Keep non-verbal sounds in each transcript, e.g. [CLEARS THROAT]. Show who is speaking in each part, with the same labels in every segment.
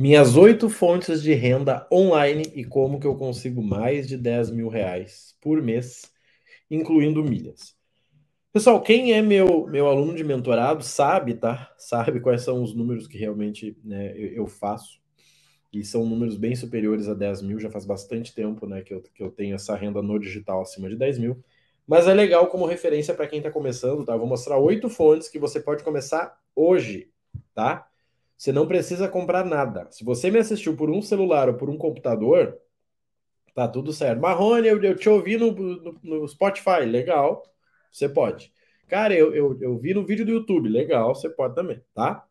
Speaker 1: Minhas oito fontes de renda online e como que eu consigo mais de 10 mil reais por mês, incluindo milhas. Pessoal, quem é meu, meu aluno de mentorado sabe, tá? Sabe quais são os números que realmente né, eu, eu faço. E são números bem superiores a 10 mil, já faz bastante tempo né, que, eu, que eu tenho essa renda no digital acima de 10 mil. Mas é legal como referência para quem está começando, tá? Eu vou mostrar oito fontes que você pode começar hoje, tá? Você não precisa comprar nada. Se você me assistiu por um celular ou por um computador, tá tudo certo. Marrone, eu, eu te ouvi no, no, no, Spotify, legal, você pode. Cara, eu, eu, eu vi no vídeo do YouTube, legal, você pode também, tá?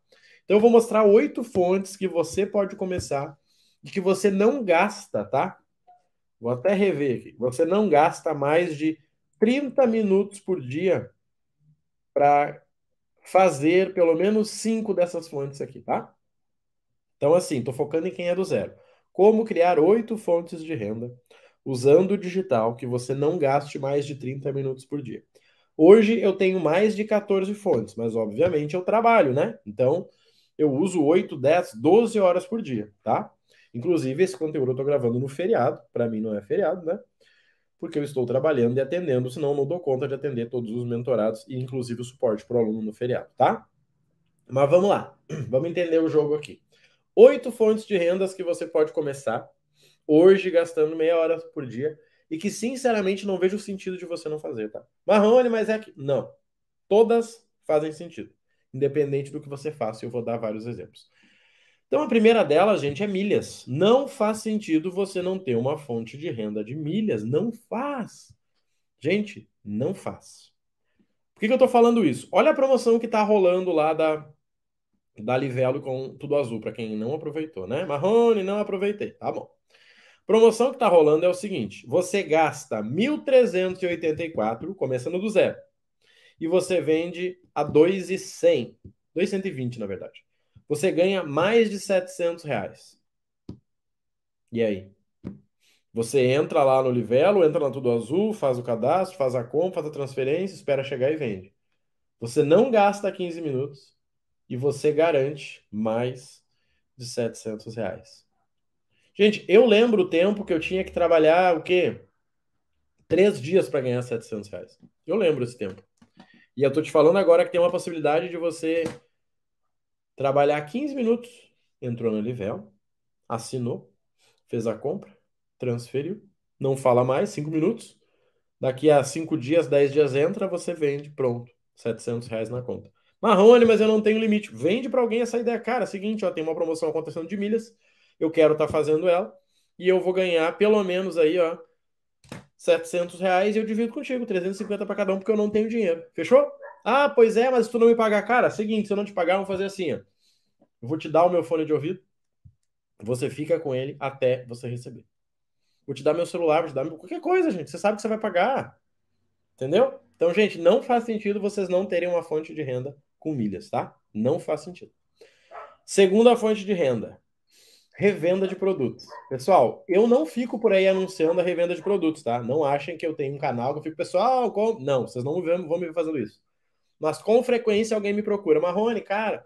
Speaker 1: Então eu vou mostrar oito fontes que você pode começar e que você não gasta, tá? Vou até rever aqui. Você não gasta mais de 30 minutos por dia para fazer pelo menos cinco dessas fontes aqui, tá? Então, assim, estou focando em quem é do zero. Como criar oito fontes de renda usando o digital que você não gaste mais de 30 minutos por dia. Hoje eu tenho mais de 14 fontes, mas obviamente eu trabalho, né? Então eu uso 8, 10, 12 horas por dia, tá? Inclusive, esse conteúdo eu estou gravando no feriado, para mim não é feriado, né? Porque eu estou trabalhando e atendendo, senão não dou conta de atender todos os mentorados e inclusive o suporte para o aluno no feriado, tá? Mas vamos lá, [CLEARS THROAT] vamos entender o jogo aqui. Oito fontes de rendas que você pode começar hoje gastando meia hora por dia e que sinceramente não vejo sentido de você não fazer, tá? Marrone, mas é que não. Todas fazem sentido, independente do que você faça. Eu vou dar vários exemplos. Então, a primeira delas, gente, é milhas. Não faz sentido você não ter uma fonte de renda de milhas. Não faz. Gente, não faz. Por que, que eu estou falando isso? Olha a promoção que está rolando lá da, da Livelo com Tudo Azul, para quem não aproveitou, né? Marrone, não aproveitei. Tá bom. Promoção que está rolando é o seguinte: você gasta 1.384, começando do zero, e você vende a 2.100, 2.120 na verdade você ganha mais de 700 reais. E aí? Você entra lá no Livelo, entra na Tudo Azul, faz o cadastro, faz a compra, faz a transferência, espera chegar e vende. Você não gasta 15 minutos e você garante mais de 700 reais. Gente, eu lembro o tempo que eu tinha que trabalhar o quê? Três dias para ganhar 700 reais. Eu lembro esse tempo. E eu tô te falando agora que tem uma possibilidade de você trabalhar 15 minutos, entrou no Livel, assinou, fez a compra, transferiu, não fala mais, 5 minutos. Daqui a 5 dias, 10 dias entra, você vende, pronto, 700 reais na conta. Marrone, mas eu não tenho limite. Vende para alguém essa ideia. Cara, é seguinte, ó, tem uma promoção acontecendo de milhas, eu quero estar tá fazendo ela, e eu vou ganhar pelo menos aí, ó, 700 reais e eu divido contigo, 350 para cada um, porque eu não tenho dinheiro. Fechou? Ah, pois é, mas se tu não me pagar, cara, seguinte, se eu não te pagar, vamos fazer assim, ó. Eu vou te dar o meu fone de ouvido, você fica com ele até você receber. Vou te dar meu celular, vou te dar qualquer coisa, gente. Você sabe que você vai pagar. Entendeu? Então, gente, não faz sentido vocês não terem uma fonte de renda com milhas, tá? Não faz sentido. Segunda fonte de renda, revenda de produtos. Pessoal, eu não fico por aí anunciando a revenda de produtos, tá? Não achem que eu tenho um canal que eu fico, pessoal, com... não, vocês não vão me ver fazendo isso. Mas com frequência alguém me procura. Marrone, cara,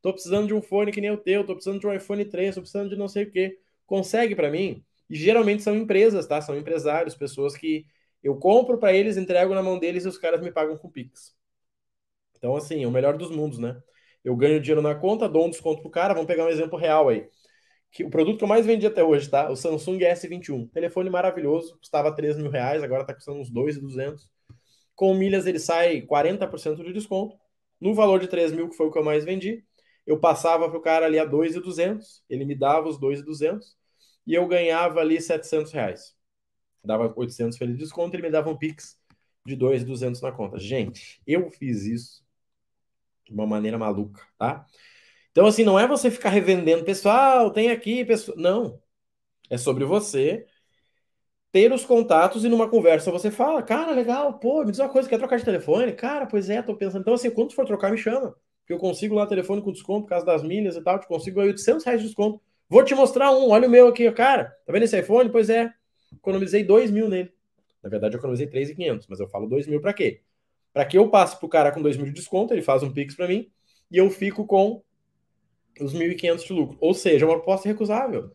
Speaker 1: tô precisando de um fone que nem o teu, tô precisando de um iPhone 3, tô precisando de não sei o quê. Consegue para mim? E geralmente são empresas, tá? São empresários, pessoas que eu compro para eles, entrego na mão deles e os caras me pagam com Pix. Então, assim, é o melhor dos mundos, né? Eu ganho dinheiro na conta, dou um desconto pro cara. Vamos pegar um exemplo real aí. Que, o produto que eu mais vendi até hoje, tá? O Samsung S21. Telefone maravilhoso, custava 3 mil reais, agora tá custando uns 2,200. Com milhas ele sai 40% de desconto. No valor de 3 mil, que foi o que eu mais vendi, eu passava para o cara ali a 2,200, ele me dava os 2,200 e eu ganhava ali 700 reais. Dava 800 feliz de desconto, ele me dava um Pix de 2,200 na conta. Gente, eu fiz isso de uma maneira maluca, tá? Então, assim, não é você ficar revendendo, pessoal, tem aqui, pessoal. Não. É sobre você ter os contatos e numa conversa você fala, cara, legal, pô, me diz uma coisa, quer trocar de telefone? Cara, pois é, tô pensando. Então, assim, quando for trocar, me chama. Que eu consigo lá telefone com desconto por causa das milhas e tal, te consigo 800 reais de desconto. Vou te mostrar um, olha o meu aqui, cara. Tá vendo esse iPhone? Pois é, economizei 2 mil nele. Na verdade, eu economizei 3,500, mas eu falo 2 mil pra quê? Pra que eu passe pro cara com 2 mil de desconto, ele faz um Pix pra mim, e eu fico com os 1.500 de lucro. Ou seja, uma proposta recusável.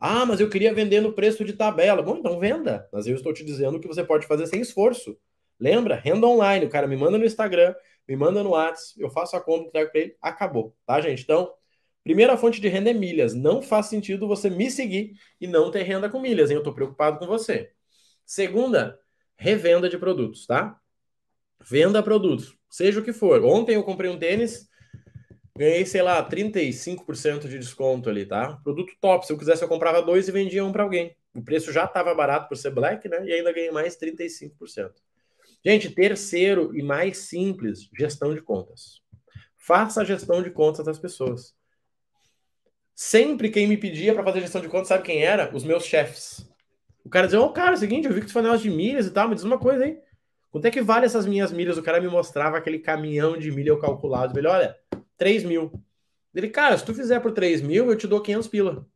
Speaker 1: Ah, mas eu queria vender no preço de tabela. Bom, então venda. Mas eu estou te dizendo que você pode fazer sem esforço. Lembra? Renda online. O cara me manda no Instagram, me manda no WhatsApp, eu faço a compra, entrego para ele, acabou. Tá, gente? Então, primeira fonte de renda é milhas. Não faz sentido você me seguir e não ter renda com milhas, hein? Eu estou preocupado com você. Segunda, revenda de produtos, tá? Venda produtos, seja o que for. Ontem eu comprei um tênis Ganhei, sei lá, 35% de desconto ali, tá? Produto top. Se eu quisesse, eu comprava dois e vendia um para alguém. O preço já estava barato por ser black, né? E ainda ganhei mais 35%. Gente, terceiro e mais simples, gestão de contas. Faça a gestão de contas das pessoas. Sempre quem me pedia para fazer gestão de contas, sabe quem era? Os meus chefes. O cara dizia, ô, oh, cara, é o seguinte, eu vi que tu faz negócio de milhas e tal, me diz uma coisa aí. Quanto é que vale essas minhas milhas? O cara me mostrava aquele caminhão de milha eu calculado. Ele, olha, 3 mil. Ele, cara, se tu fizer por 3 mil, eu te dou 500 pila.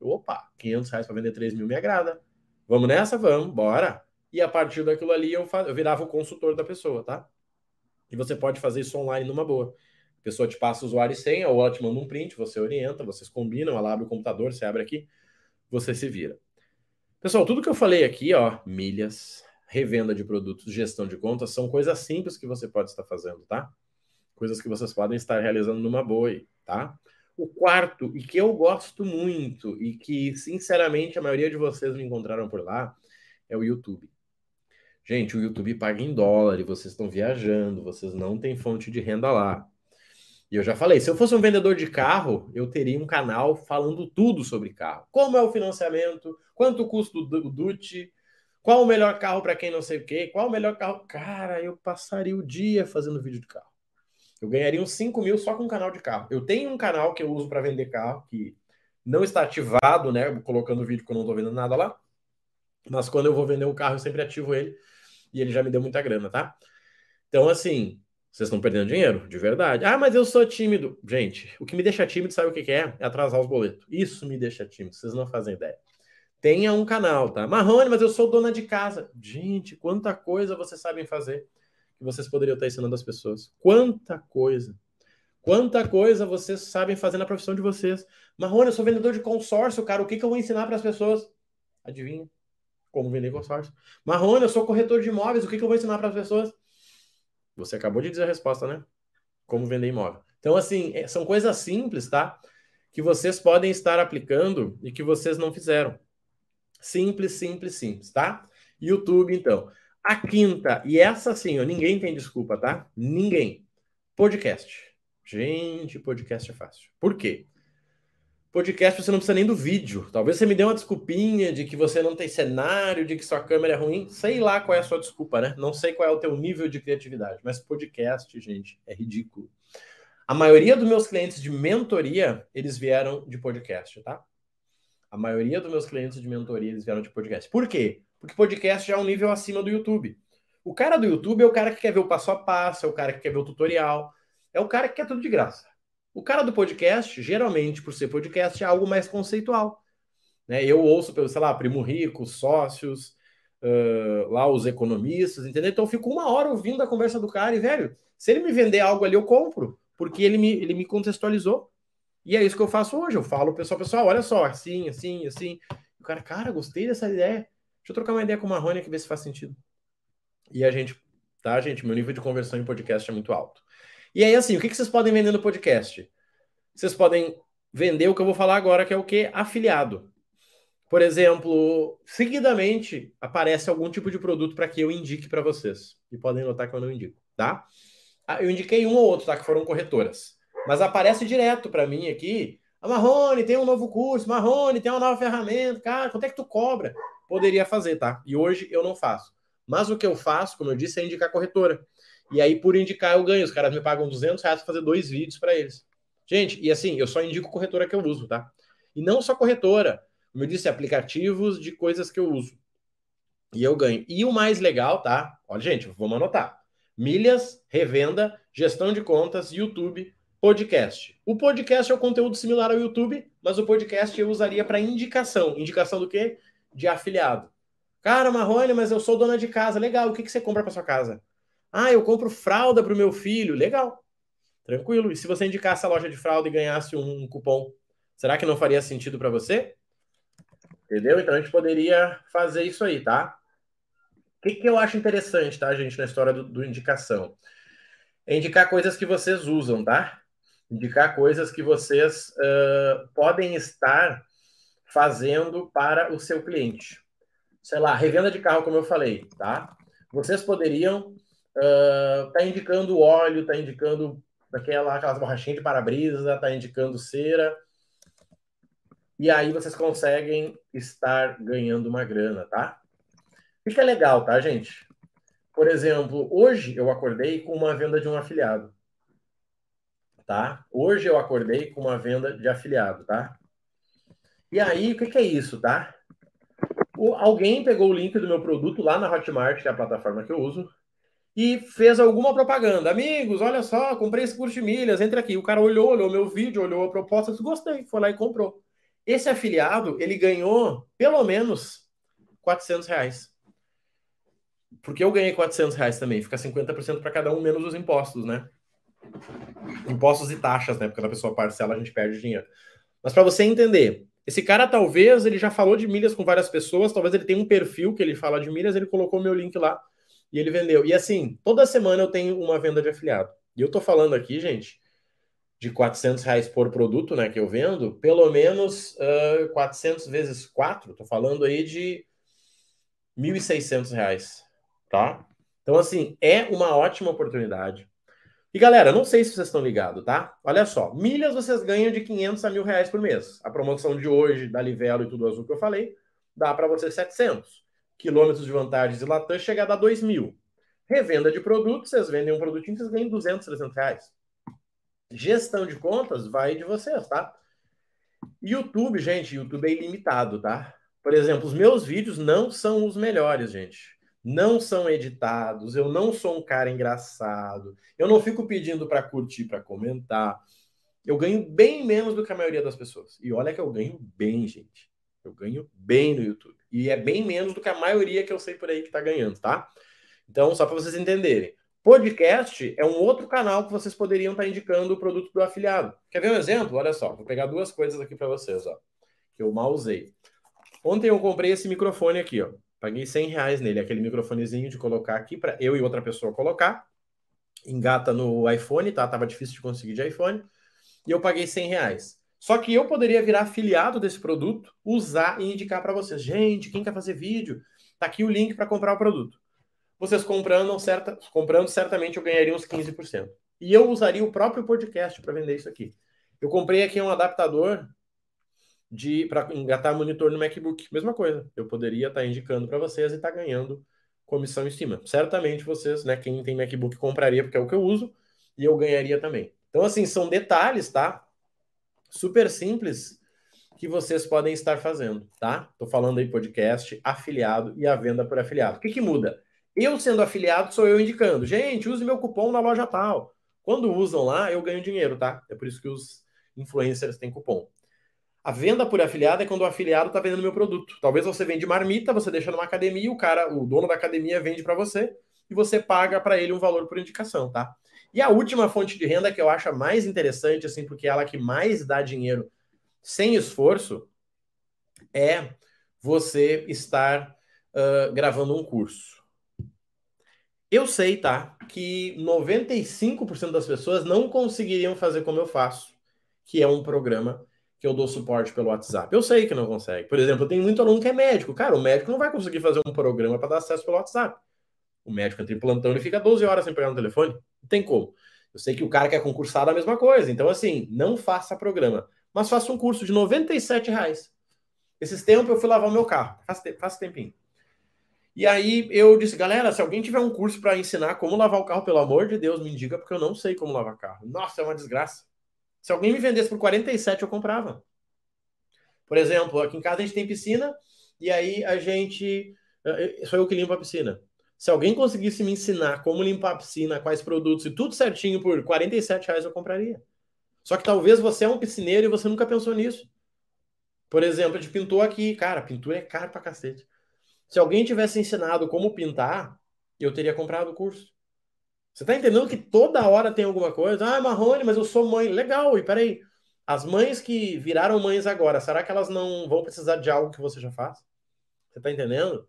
Speaker 1: Opa, 500 reais para vender 3 mil me agrada. Vamos nessa? Vamos, bora. E a partir daquilo ali eu, eu virava o consultor da pessoa, tá? E você pode fazer isso online numa boa. A pessoa te passa o usuário e senha, ou ela te manda um print, você orienta, vocês combinam, ela abre o computador, você abre aqui, você se vira. Pessoal, tudo que eu falei aqui, ó, milhas, revenda de produtos, gestão de contas, são coisas simples que você pode estar fazendo, tá? Coisas que vocês podem estar realizando numa boa, tá? O quarto, e que eu gosto muito, e que, sinceramente, a maioria de vocês me encontraram por lá, é o YouTube. Gente, o YouTube paga em dólar e vocês estão viajando, vocês não têm fonte de renda lá. E eu já falei, se eu fosse um vendedor de carro, eu teria um canal falando tudo sobre carro. Como é o financiamento, quanto custa o DUT, qual o melhor carro para quem não sei o quê, qual o melhor carro. Cara, eu passaria o dia fazendo vídeo de carro. Eu ganharia uns 5 mil só com um canal de carro. Eu tenho um canal que eu uso para vender carro, que não está ativado, né? Colocando vídeo que eu não estou vendendo nada lá. Mas quando eu vou vender um carro, eu sempre ativo ele. E ele já me deu muita grana, tá? Então, assim, vocês estão perdendo dinheiro, de verdade. Ah, mas eu sou tímido. Gente, o que me deixa tímido, sabe o que é? É atrasar os boletos. Isso me deixa tímido, vocês não fazem ideia. Tenha um canal, tá? Marrone, mas eu sou dona de casa. Gente, quanta coisa vocês sabem fazer que vocês poderiam estar ensinando as pessoas. Quanta coisa! Quanta coisa vocês sabem fazer na profissão de vocês. Marrone, eu sou vendedor de consórcio, cara. O que, que eu vou ensinar para as pessoas? Adivinha? Como vender consórcio. Marrone, eu sou corretor de imóveis. O que, que eu vou ensinar para as pessoas? Você acabou de dizer a resposta, né? Como vender imóvel. Então, assim, é, são coisas simples, tá? Que vocês podem estar aplicando e que vocês não fizeram. Simples, simples, simples, tá? YouTube, então. A quinta, e essa sim, ninguém tem desculpa, tá? Ninguém. Podcast. Gente, podcast é fácil. Por quê? Podcast você não precisa nem do vídeo. Talvez você me dê uma desculpinha de que você não tem cenário, de que sua câmera é ruim. Sei lá qual é a sua desculpa, né? Não sei qual é o teu nível de criatividade, mas podcast, gente, é ridículo. A maioria dos meus clientes de mentoria, eles vieram de podcast, tá? A maioria dos meus clientes de mentoria, eles vieram de podcast. Por quê? Porque podcast já é um nível acima do YouTube. O cara do YouTube é o cara que quer ver o passo a passo, é o cara que quer ver o tutorial, é o cara que quer tudo de graça. O cara do podcast, geralmente, por ser podcast, é algo mais conceitual. Né? Eu ouço pelo, sei lá, Primo Rico, sócios, uh, lá os economistas, entendeu? Então eu fico uma hora ouvindo a conversa do cara e, velho, se ele me vender algo ali, eu compro, porque ele me, ele me contextualizou. E é isso que eu faço hoje. Eu falo, pessoal, pessoal, olha só, assim, assim, assim. O cara, cara, gostei dessa ideia. Deixa eu trocar uma ideia com o Marrone aqui, ver se faz sentido. E a gente, tá, gente? Meu nível de conversão em podcast é muito alto. E aí, assim, o que, que vocês podem vender no podcast? Vocês podem vender o que eu vou falar agora, que é o que? Afiliado. Por exemplo, seguidamente aparece algum tipo de produto para que eu indique para vocês. E podem notar que eu não indico, tá? Ah, eu indiquei um ou outro, tá? Que foram corretoras. Mas aparece direto para mim aqui. Ah, Marrone tem um novo curso, Marrone tem uma nova ferramenta. Cara, quanto é que tu cobra? Poderia fazer, tá? E hoje eu não faço. Mas o que eu faço, como eu disse, é indicar corretora. E aí, por indicar, eu ganho. Os caras me pagam 200 reais para fazer dois vídeos para eles. Gente, e assim, eu só indico corretora que eu uso, tá? E não só corretora. Como eu disse, aplicativos de coisas que eu uso. E eu ganho. E o mais legal, tá? Olha, gente, vamos anotar. Milhas, revenda, gestão de contas, YouTube, podcast. O podcast é o conteúdo similar ao YouTube, mas o podcast eu usaria para indicação. Indicação do quê? De afiliado. Cara, Marrone, mas eu sou dona de casa. Legal, o que, que você compra para sua casa? Ah, eu compro fralda para o meu filho. Legal. Tranquilo. E se você indicasse a loja de fralda e ganhasse um cupom, será que não faria sentido para você? Entendeu? Então a gente poderia fazer isso aí, tá? O que, que eu acho interessante, tá, gente, na história do, do indicação? É indicar coisas que vocês usam, tá? Indicar coisas que vocês uh, podem estar fazendo para o seu cliente. Sei lá, revenda de carro, como eu falei, tá? Vocês poderiam estar uh, tá indicando óleo, tá indicando aquela, aquelas borrachinhas de para-brisa, tá indicando cera. E aí vocês conseguem estar ganhando uma grana, tá? Fica legal, tá, gente? Por exemplo, hoje eu acordei com uma venda de um afiliado. Tá? Hoje eu acordei com uma venda de afiliado, tá? E aí, o que, que é isso, tá? O, alguém pegou o link do meu produto lá na Hotmart, que é a plataforma que eu uso, e fez alguma propaganda. Amigos, olha só, comprei esse curso de milhas, entre aqui. O cara olhou, olhou meu vídeo, olhou a proposta, disse, gostei, foi lá e comprou. Esse afiliado, ele ganhou pelo menos 400 reais. Porque eu ganhei 400 reais também, fica 50% para cada um, menos os impostos, né? Impostos e taxas, né? Porque quando a pessoa parcela, a gente perde dinheiro. Mas para você entender, esse cara talvez ele já falou de milhas com várias pessoas, talvez ele tenha um perfil que ele fala de milhas, ele colocou meu link lá e ele vendeu. E assim, toda semana eu tenho uma venda de afiliado. E eu tô falando aqui, gente, de 400 reais por produto, né, que eu vendo, pelo menos uh, 400 vezes 4, tô falando aí de 1.600 reais, tá? Então, assim, é uma ótima oportunidade. E galera, não sei se vocês estão ligados, tá? Olha só, milhas vocês ganham de 500 a mil reais por mês. A promoção de hoje da Livelo e tudo azul que eu falei, dá para você 700. Quilômetros de vantagens e Latam chega a dar 2 mil. Revenda de produtos, vocês vendem um produtinho, vocês ganham 200, 300 reais. Gestão de contas vai de vocês, tá? YouTube, gente, YouTube é ilimitado, tá? Por exemplo, os meus vídeos não são os melhores, gente não são editados, eu não sou um cara engraçado, eu não fico pedindo para curtir, para comentar. Eu ganho bem menos do que a maioria das pessoas. E olha que eu ganho bem, gente. Eu ganho bem no YouTube. E é bem menos do que a maioria que eu sei por aí que está ganhando, tá? Então, só para vocês entenderem. Podcast é um outro canal que vocês poderiam estar tá indicando o produto do afiliado. Quer ver um exemplo? Olha só, vou pegar duas coisas aqui para vocês, ó, que eu mal usei. Ontem eu comprei esse microfone aqui, ó. Paguei 100 reais nele, aquele microfonezinho de colocar aqui para eu e outra pessoa colocar. Engata no iPhone, tá? Tava difícil de conseguir de iPhone. E eu paguei 100 reais. Só que eu poderia virar afiliado desse produto, usar e indicar para vocês. Gente, quem quer fazer vídeo? Tá aqui o link para comprar o produto. Vocês comprando, certa, comprando, certamente eu ganharia uns 15%. E eu usaria o próprio podcast para vender isso aqui. Eu comprei aqui um adaptador de para engatar monitor no MacBook. Mesma coisa. Eu poderia estar tá indicando para vocês e estar tá ganhando comissão em cima. Certamente vocês, né, quem tem MacBook compraria porque é o que eu uso e eu ganharia também. Então assim, são detalhes, tá? Super simples que vocês podem estar fazendo, tá? Tô falando aí podcast, afiliado e a venda por afiliado. O que que muda? Eu sendo afiliado, sou eu indicando. Gente, use meu cupom na loja tal. Quando usam lá, eu ganho dinheiro, tá? É por isso que os influencers têm cupom. A venda por afiliado é quando o afiliado está vendendo meu produto. Talvez você vende marmita, você deixa numa academia, o cara, o dono da academia vende para você e você paga para ele um valor por indicação, tá? E a última fonte de renda que eu acho mais interessante, assim, porque é ela que mais dá dinheiro sem esforço, é você estar uh, gravando um curso. Eu sei, tá, que 95% das pessoas não conseguiriam fazer como eu faço, que é um programa que eu dou suporte pelo WhatsApp. Eu sei que não consegue. Por exemplo, eu tenho muito aluno que é médico. Cara, o médico não vai conseguir fazer um programa para dar acesso pelo WhatsApp. O médico entra em plantão e fica 12 horas sem pegar no telefone. Não tem como. Eu sei que o cara que é concursado é a mesma coisa. Então, assim, não faça programa. Mas faça um curso de 97 reais. Esses tempos eu fui lavar o meu carro. Faz, te faz tempinho. E aí eu disse, galera, se alguém tiver um curso para ensinar como lavar o carro, pelo amor de Deus, me diga, porque eu não sei como lavar carro. Nossa, é uma desgraça. Se alguém me vendesse por 47, eu comprava. Por exemplo, aqui em casa a gente tem piscina e aí a gente. Eh, sou eu que limpo a piscina. Se alguém conseguisse me ensinar como limpar a piscina, quais produtos e tudo certinho por 47 reais, eu compraria. Só que talvez você é um piscineiro e você nunca pensou nisso. Por exemplo, a gente pintou aqui. Cara, pintura é caro pra cacete. Se alguém tivesse ensinado como pintar, eu teria comprado o curso. Você tá entendendo que toda hora tem alguma coisa? Ah, Marrone, mas eu sou mãe. Legal, e peraí. As mães que viraram mães agora, será que elas não vão precisar de algo que você já faz? Você tá entendendo?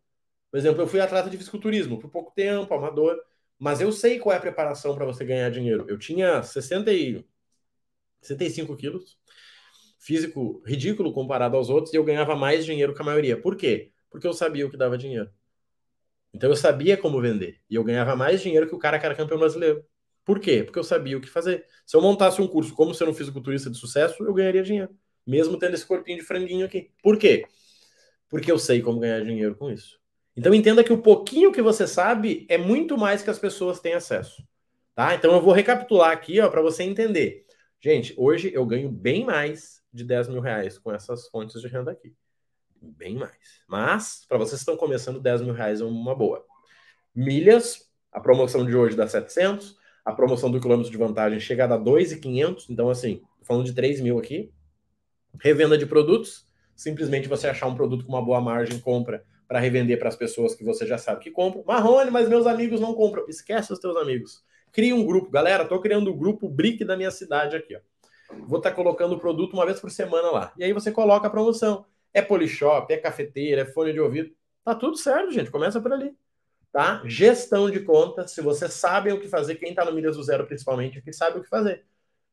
Speaker 1: Por exemplo, eu fui atleta de fisiculturismo por pouco tempo, amador, mas eu sei qual é a preparação para você ganhar dinheiro. Eu tinha 60 e 65 quilos, físico ridículo comparado aos outros, e eu ganhava mais dinheiro que a maioria. Por quê? Porque eu sabia o que dava dinheiro. Então eu sabia como vender. E eu ganhava mais dinheiro que o cara que era campeão brasileiro. Por quê? Porque eu sabia o que fazer. Se eu montasse um curso como ser um fisiculturista de sucesso, eu ganharia dinheiro. Mesmo tendo esse corpinho de franguinho aqui. Por quê? Porque eu sei como ganhar dinheiro com isso. Então entenda que o pouquinho que você sabe é muito mais que as pessoas têm acesso. Tá? Então eu vou recapitular aqui para você entender. Gente, hoje eu ganho bem mais de 10 mil reais com essas fontes de renda aqui. Bem mais. Mas, para vocês que estão começando, 10 mil reais é uma boa. Milhas, a promoção de hoje dá 700. A promoção do quilômetro de vantagem chega a dar 2,500. Então, assim, falando de 3 mil aqui. Revenda de produtos. Simplesmente você achar um produto com uma boa margem, compra para revender para as pessoas que você já sabe que compram. Marrone, mas meus amigos não compram. Esquece os teus amigos. Cria um grupo. Galera, estou criando o um grupo Brick da minha cidade aqui. Ó. Vou estar tá colocando o produto uma vez por semana lá. E aí você coloca a promoção. É polishop, é cafeteira, é fone de ouvido. Tá tudo certo, gente. Começa por ali. Tá? Gestão de contas. Se você sabe o que fazer, quem está no Milhas do Zero principalmente, que sabe o que fazer.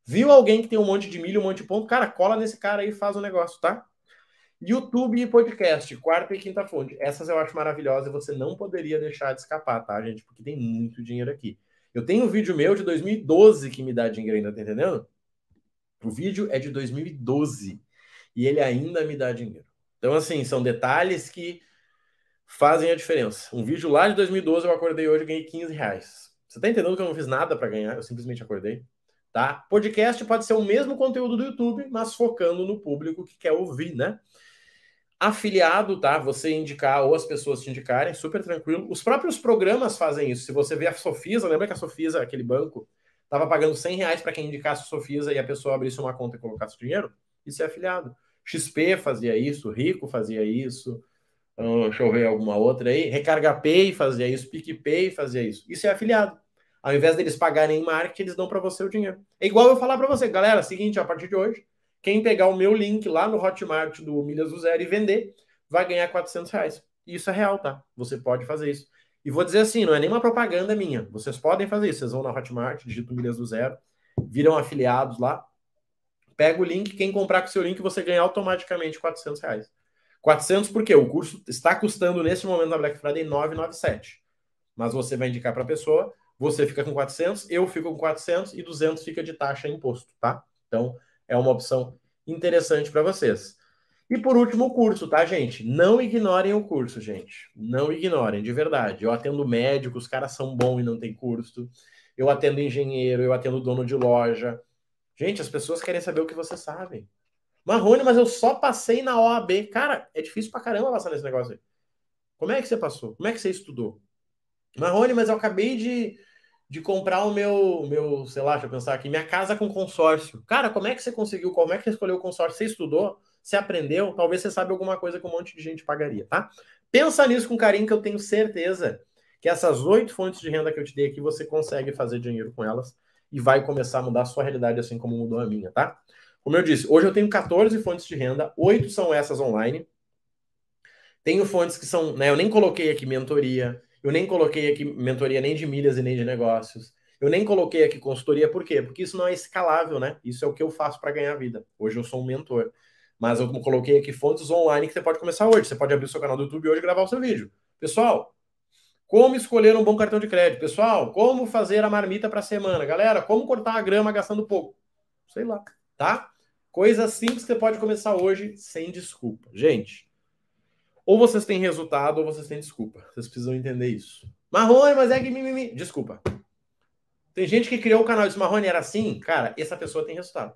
Speaker 1: Viu alguém que tem um monte de milho, um monte de ponto? Cara, cola nesse cara aí e faz o negócio, tá? YouTube e podcast, quarta e quinta fonte. Essas eu acho maravilhosas e você não poderia deixar de escapar, tá, gente? Porque tem muito dinheiro aqui. Eu tenho um vídeo meu de 2012 que me dá dinheiro ainda, tá entendendo? O vídeo é de 2012 e ele ainda me dá dinheiro. Então, assim, são detalhes que fazem a diferença. Um vídeo lá de 2012 eu acordei hoje e ganhei 15 reais. Você tá entendendo que eu não fiz nada para ganhar? Eu simplesmente acordei. Tá? Podcast pode ser o mesmo conteúdo do YouTube, mas focando no público que quer ouvir, né? Afiliado, tá? Você indicar ou as pessoas te indicarem, super tranquilo. Os próprios programas fazem isso. Se você vê a Sofisa, lembra que a Sofisa, aquele banco, estava pagando 100 reais para quem indicasse a Sofisa e a pessoa abrisse uma conta e colocasse dinheiro? Isso é afiliado. XP fazia isso, Rico fazia isso. Hum, deixa eu ver alguma outra aí. Recarga Pay fazia isso, PicPay fazia isso. Isso é afiliado. Ao invés deles pagarem em marketing, eles dão para você o dinheiro. É igual eu falar para você, galera, seguinte, a partir de hoje, quem pegar o meu link lá no Hotmart do Milhas do Zero e vender, vai ganhar 400 reais. Isso é real, tá? Você pode fazer isso. E vou dizer assim, não é nenhuma propaganda minha. Vocês podem fazer isso. Vocês vão na Hotmart, digitam Milhas do Zero, viram afiliados lá, pega o link, quem comprar com seu link, você ganha automaticamente 400 reais. 400 porque o curso está custando nesse momento na Black Friday 997. Mas você vai indicar para a pessoa, você fica com 400, eu fico com 400 e 200 fica de taxa e imposto, tá? Então, é uma opção interessante para vocês. E por último, o curso, tá, gente? Não ignorem o curso, gente. Não ignorem, de verdade. Eu atendo médico, os caras são bons e não tem curso. Eu atendo engenheiro, eu atendo dono de loja. Gente, as pessoas querem saber o que você sabe. Marrone, mas eu só passei na OAB. Cara, é difícil pra caramba passar nesse negócio aí. Como é que você passou? Como é que você estudou? Marrone, mas eu acabei de de comprar o meu, meu, sei lá, deixa eu pensar aqui, minha casa com consórcio. Cara, como é que você conseguiu? Como é que você escolheu o consórcio? Você estudou? Você aprendeu? Talvez você saiba alguma coisa que um monte de gente pagaria, tá? Pensa nisso com carinho, que eu tenho certeza que essas oito fontes de renda que eu te dei aqui, você consegue fazer dinheiro com elas e vai começar a mudar a sua realidade assim como mudou a minha, tá? Como eu disse, hoje eu tenho 14 fontes de renda, oito são essas online. Tenho fontes que são, né? Eu nem coloquei aqui mentoria, eu nem coloquei aqui mentoria nem de milhas e nem de negócios. Eu nem coloquei aqui consultoria, por quê? Porque isso não é escalável, né? Isso é o que eu faço para ganhar vida. Hoje eu sou um mentor. Mas eu coloquei aqui fontes online que você pode começar hoje. Você pode abrir o seu canal do YouTube hoje e gravar o seu vídeo. Pessoal, como escolher um bom cartão de crédito? Pessoal, como fazer a marmita para a semana? Galera, como cortar a grama gastando pouco? Sei lá, tá? Coisa simples que você pode começar hoje sem desculpa. Gente, ou vocês têm resultado ou vocês têm desculpa. Vocês precisam entender isso. Marrone, mas é que mimimi. Desculpa. Tem gente que criou o canal e disse, Marrone, era assim? Cara, essa pessoa tem resultado.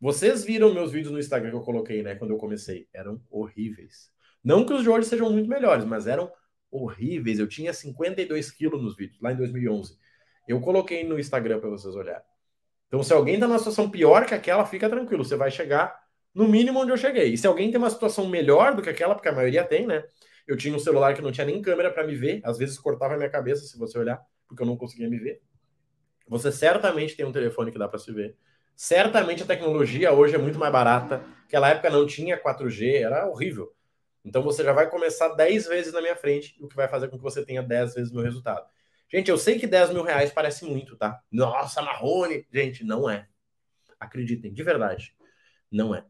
Speaker 1: Vocês viram meus vídeos no Instagram que eu coloquei, né, quando eu comecei. Eram horríveis. Não que os de hoje sejam muito melhores, mas eram horríveis. Eu tinha 52 quilos nos vídeos, lá em 2011. Eu coloquei no Instagram para vocês olharem. Então, se alguém tá numa situação pior que aquela, fica tranquilo. Você vai chegar no mínimo onde eu cheguei. E se alguém tem uma situação melhor do que aquela, porque a maioria tem, né? Eu tinha um celular que não tinha nem câmera para me ver, às vezes cortava a minha cabeça se você olhar, porque eu não conseguia me ver. Você certamente tem um telefone que dá para se ver. Certamente a tecnologia hoje é muito mais barata. Aquela época não tinha 4G, era horrível. Então você já vai começar 10 vezes na minha frente, o que vai fazer com que você tenha 10 vezes o meu resultado. Gente, eu sei que 10 mil reais parece muito, tá? Nossa, Marrone! Gente, não é. Acreditem, de verdade. Não é.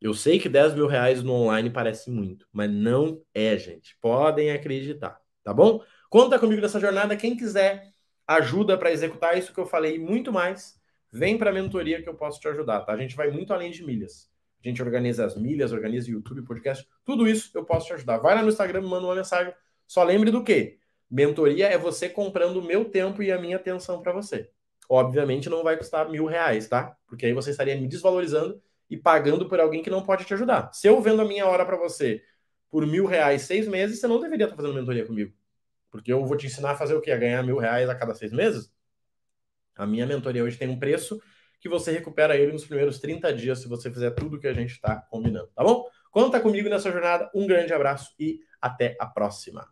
Speaker 1: Eu sei que 10 mil reais no online parece muito, mas não é, gente. Podem acreditar, tá bom? Conta comigo nessa jornada. Quem quiser ajuda para executar isso que eu falei muito mais, vem para a mentoria que eu posso te ajudar, tá? A gente vai muito além de milhas. A gente organiza as milhas, organiza YouTube, podcast, tudo isso eu posso te ajudar. Vai lá no Instagram, manda uma mensagem. Só lembre do quê? Mentoria é você comprando o meu tempo e a minha atenção para você. Obviamente não vai custar mil reais, tá? Porque aí você estaria me desvalorizando e pagando por alguém que não pode te ajudar. Se eu vendo a minha hora para você por mil reais seis meses, você não deveria estar fazendo mentoria comigo. Porque eu vou te ensinar a fazer o quê? A ganhar mil reais a cada seis meses? A minha mentoria hoje tem um preço que você recupera ele nos primeiros 30 dias se você fizer tudo que a gente está combinando, tá bom? Conta comigo nessa jornada, um grande abraço e até a próxima.